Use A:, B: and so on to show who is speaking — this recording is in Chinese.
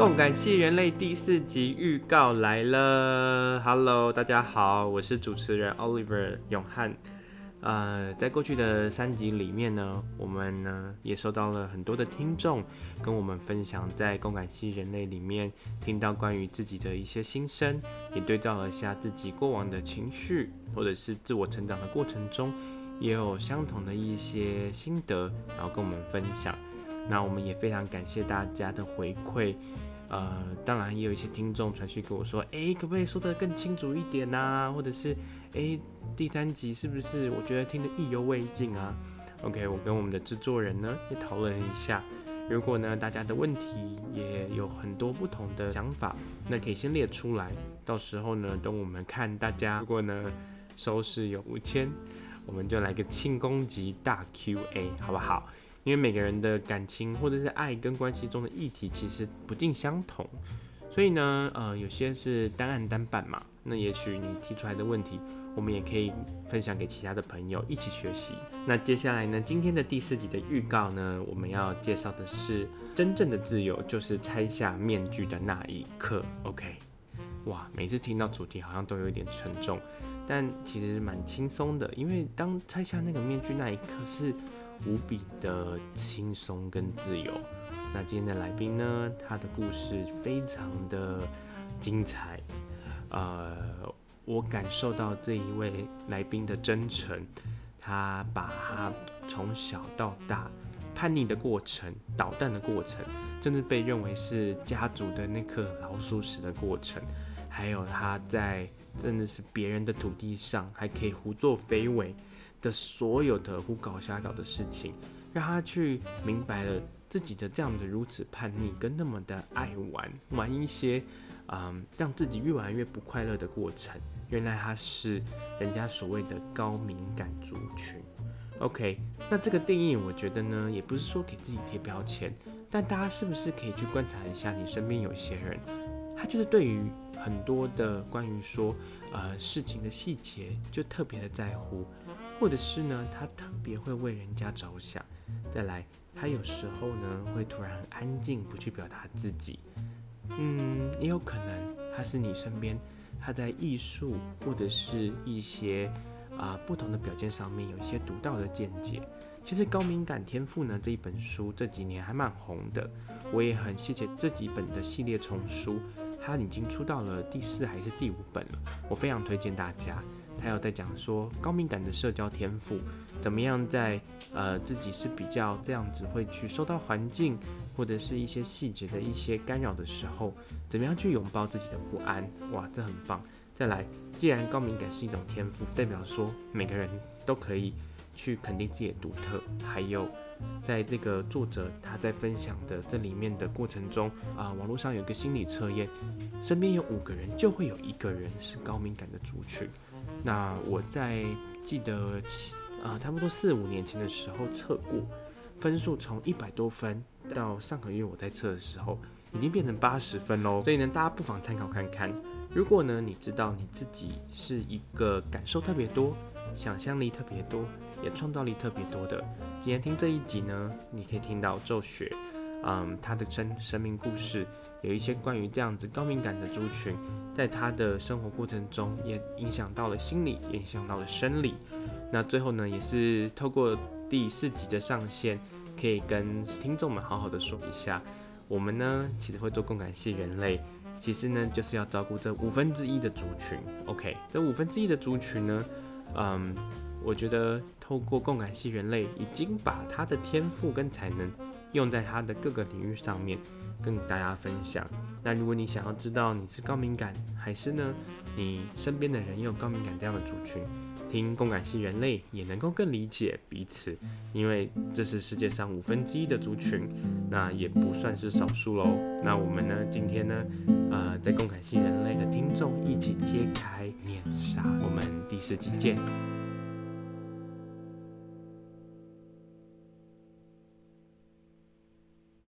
A: 共感系人类第四集预告来了，Hello，大家好，我是主持人 Oliver 永汉。呃，在过去的三集里面呢，我们呢也收到了很多的听众跟我们分享，在共感系人类里面听到关于自己的一些心声，也对照了一下自己过往的情绪，或者是自我成长的过程中，也有相同的一些心得，然后跟我们分享。那我们也非常感谢大家的回馈。呃，当然也有一些听众传讯给我说，诶，可不可以说得更清楚一点啊？或者是，诶，第三集是不是我觉得听得意犹未尽啊？OK，我跟我们的制作人呢也讨论一下，如果呢大家的问题也有很多不同的想法，那可以先列出来，到时候呢等我们看大家，如果呢收视有五千，我们就来个庆功级大 QA，好不好？因为每个人的感情或者是爱跟关系中的议题其实不尽相同，所以呢，呃，有些是单案单办嘛。那也许你提出来的问题，我们也可以分享给其他的朋友一起学习。那接下来呢，今天的第四集的预告呢，我们要介绍的是真正的自由，就是拆下面具的那一刻。OK，哇，每次听到主题好像都有一点沉重，但其实是蛮轻松的，因为当拆下那个面具那一刻是。无比的轻松跟自由。那今天的来宾呢，他的故事非常的精彩。呃，我感受到这一位来宾的真诚。他把他从小到大叛逆的过程、捣蛋的过程，甚至被认为是家族的那颗老鼠屎的过程，还有他在真的是别人的土地上还可以胡作非为。的所有的胡搞瞎搞的事情，让他去明白了自己的这样的如此叛逆，跟那么的爱玩玩一些，嗯，让自己越玩越不快乐的过程。原来他是人家所谓的高敏感族群。OK，那这个定义我觉得呢，也不是说给自己贴标签，但大家是不是可以去观察一下，你身边有些人，他就是对于很多的关于说呃事情的细节，就特别的在乎。或者是呢，他特别会为人家着想。再来，他有时候呢会突然很安静，不去表达自己。嗯，也有可能他是你身边，他在艺术或者是一些啊、不同的表现上面有一些独到的见解。其实《高敏感天赋》呢这一本书这几年还蛮红的，我也很谢谢这几本的系列丛书，它已经出到了第四还是第五本了，我非常推荐大家。他有在讲说高敏感的社交天赋，怎么样在呃自己是比较这样子会去受到环境或者是一些细节的一些干扰的时候，怎么样去拥抱自己的不安？哇，这很棒！再来，既然高敏感是一种天赋，代表说每个人都可以去肯定自己的独特。还有，在这个作者他在分享的这里面的过程中啊、网络上有一个心理测验，身边有五个人就会有一个人是高敏感的族群。那我在记得七啊，差不多四五年前的时候测过，分数从一百多分到上个月我在测的时候，已经变成八十分喽。所以呢，大家不妨参考看看。如果呢，你知道你自己是一个感受特别多、想象力特别多、也创造力特别多的，今天听这一集呢，你可以听到宙雪。嗯，他的生生命故事有一些关于这样子高敏感的族群，在他的生活过程中也影响到了心理，也影响到了生理。那最后呢，也是透过第四集的上线，可以跟听众们好好的说一下，我们呢其实会做共感系人类，其实呢就是要照顾这五分之一的族群。OK，这五分之一的族群呢，嗯，我觉得透过共感系人类已经把他的天赋跟才能。用在他的各个领域上面，跟大家分享。那如果你想要知道你是高敏感，还是呢你身边的人也有高敏感这样的族群，听共感系人类也能够更理解彼此，因为这是世界上五分之一的族群，那也不算是少数喽。那我们呢今天呢，呃，在共感系人类的听众一起揭开面纱，第四集见。